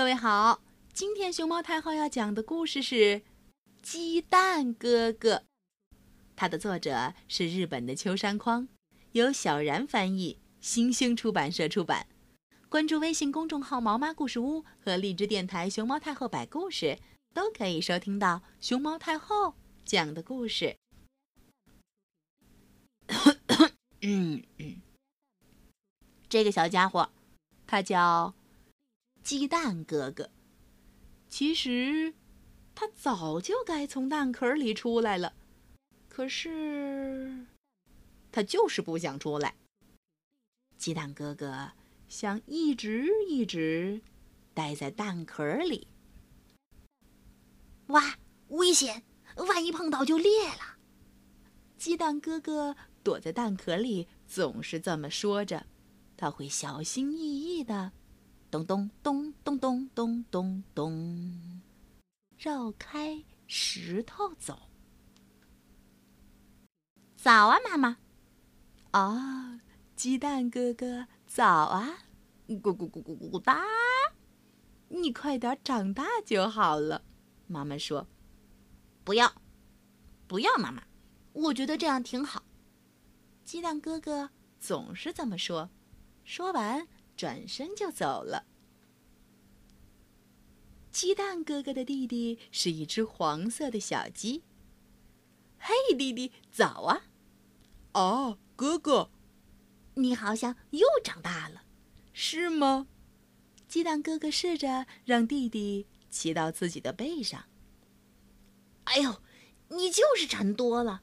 各位好，今天熊猫太后要讲的故事是《鸡蛋哥哥》，它的作者是日本的秋山匡，由小然翻译，新星出版社出版。关注微信公众号“毛妈故事屋”和荔枝电台“熊猫太后摆故事”，都可以收听到熊猫太后讲的故事。嗯嗯，这个小家伙，他叫。鸡蛋哥哥，其实他早就该从蛋壳里出来了，可是他就是不想出来。鸡蛋哥哥想一直一直待在蛋壳里。哇，危险！万一碰到就裂了。鸡蛋哥哥躲在蛋壳里，总是这么说着。他会小心翼翼的。咚咚咚咚咚咚咚咚，绕开石头走。早啊，妈妈！啊，鸡蛋哥哥，早啊！咕咕咕咕咕哒！你快点长大就好了。妈妈说：“不要，不要，妈妈，我觉得这样挺好。”鸡蛋哥哥总是这么说。说完。转身就走了。鸡蛋哥哥的弟弟是一只黄色的小鸡。嘿，弟弟，早啊！哦，哥哥，你好像又长大了，是吗？鸡蛋哥哥试着让弟弟骑到自己的背上。哎呦，你就是沉多了，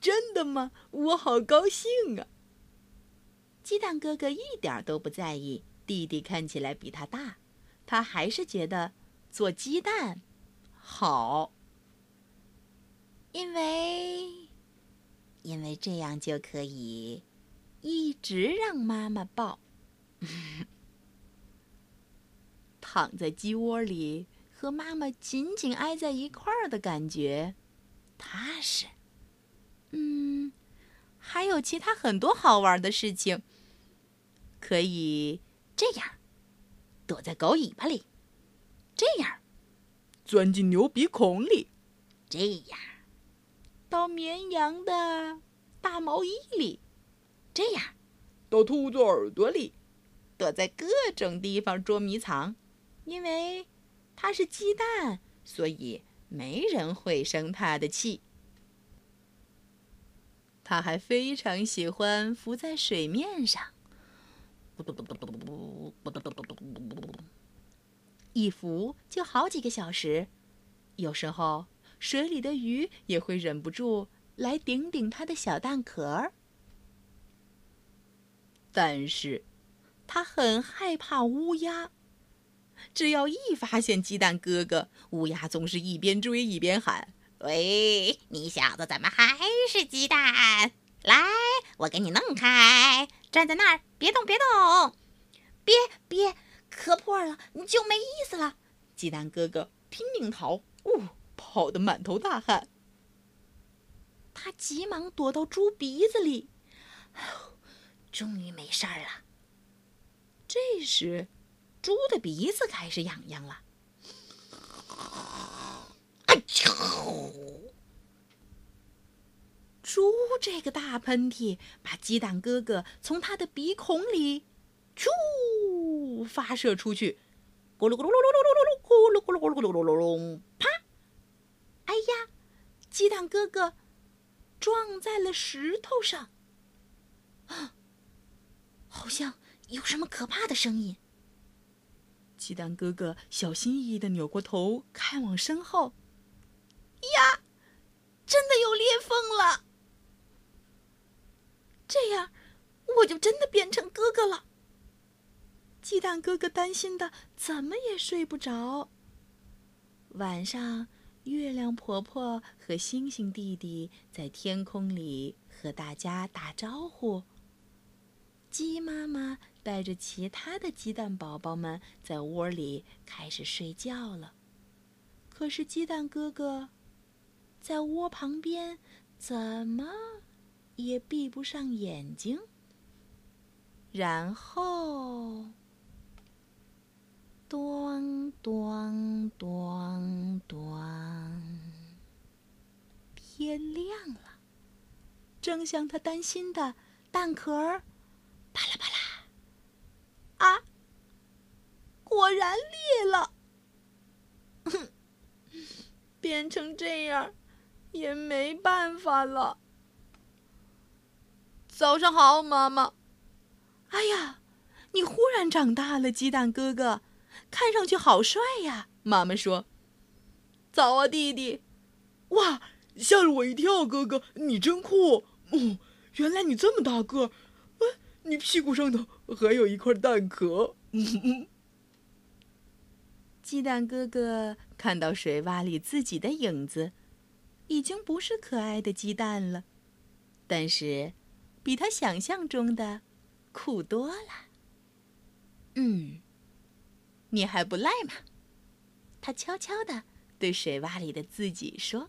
真的吗？我好高兴啊！鸡蛋哥哥一点都不在意弟弟看起来比他大，他还是觉得做鸡蛋好，因为因为这样就可以一直让妈妈抱，躺在鸡窝里和妈妈紧紧挨在一块儿的感觉踏实。嗯，还有其他很多好玩的事情。可以这样，躲在狗尾巴里；这样，钻进牛鼻孔里；这样，到绵羊的大毛衣里；这样，到兔子耳朵里；躲在各种地方捉迷藏。因为它是鸡蛋，所以没人会生它的气。它还非常喜欢浮在水面上。一浮就好几个小时，有时候水里的鱼也会忍不住来顶顶它的小蛋壳。但是，它很害怕乌鸦。只要一发现鸡蛋哥哥，乌鸦总是一边追一边喊：“喂，你小子怎么还是鸡蛋？来，我给你弄开！”站在那儿，别动，别动，别别，磕破了，你就没意思了。鸡蛋哥哥拼命逃，呜，跑得满头大汗。他急忙躲到猪鼻子里，终于没事儿了。这时，猪的鼻子开始痒痒了。哎呦！猪这个大喷嚏，把鸡蛋哥哥从他的鼻孔里，啾发射出去，咕噜咕噜噜噜噜噜噜，咕噜咕噜咕噜咕噜噜噜噜，啪！哎呀，鸡蛋哥哥撞在了石头上，啊，好像有什么可怕的声音。鸡蛋哥哥小心翼翼的扭过头，看往身后，呀，真的有裂缝了！这样，我就真的变成哥哥了。鸡蛋哥哥担心的怎么也睡不着。晚上，月亮婆婆和星星弟弟在天空里和大家打招呼。鸡妈妈带着其他的鸡蛋宝宝们在窝里开始睡觉了。可是鸡蛋哥哥在窝旁边，怎么？也闭不上眼睛，然后，正像他担心的蛋壳儿，啪啦啪啦，啊，果然裂了。哼，变成这样，也没办法了。早上好，妈妈。哎呀，你忽然长大了，鸡蛋哥哥，看上去好帅呀。妈妈说：“早啊，弟弟。”哇，吓了我一跳，哥哥，你真酷。哦，原来你这么大个儿，哎，你屁股上头还有一块蛋壳。鸡蛋哥哥看到水洼里自己的影子，已经不是可爱的鸡蛋了，但是比他想象中的酷多了。嗯，你还不赖嘛？他悄悄地对水洼里的自己说。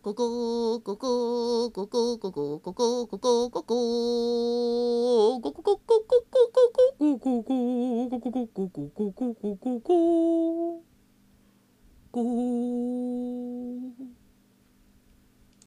ここここここここここここここ。ここここここここ。ここここここここここここここ。ここ。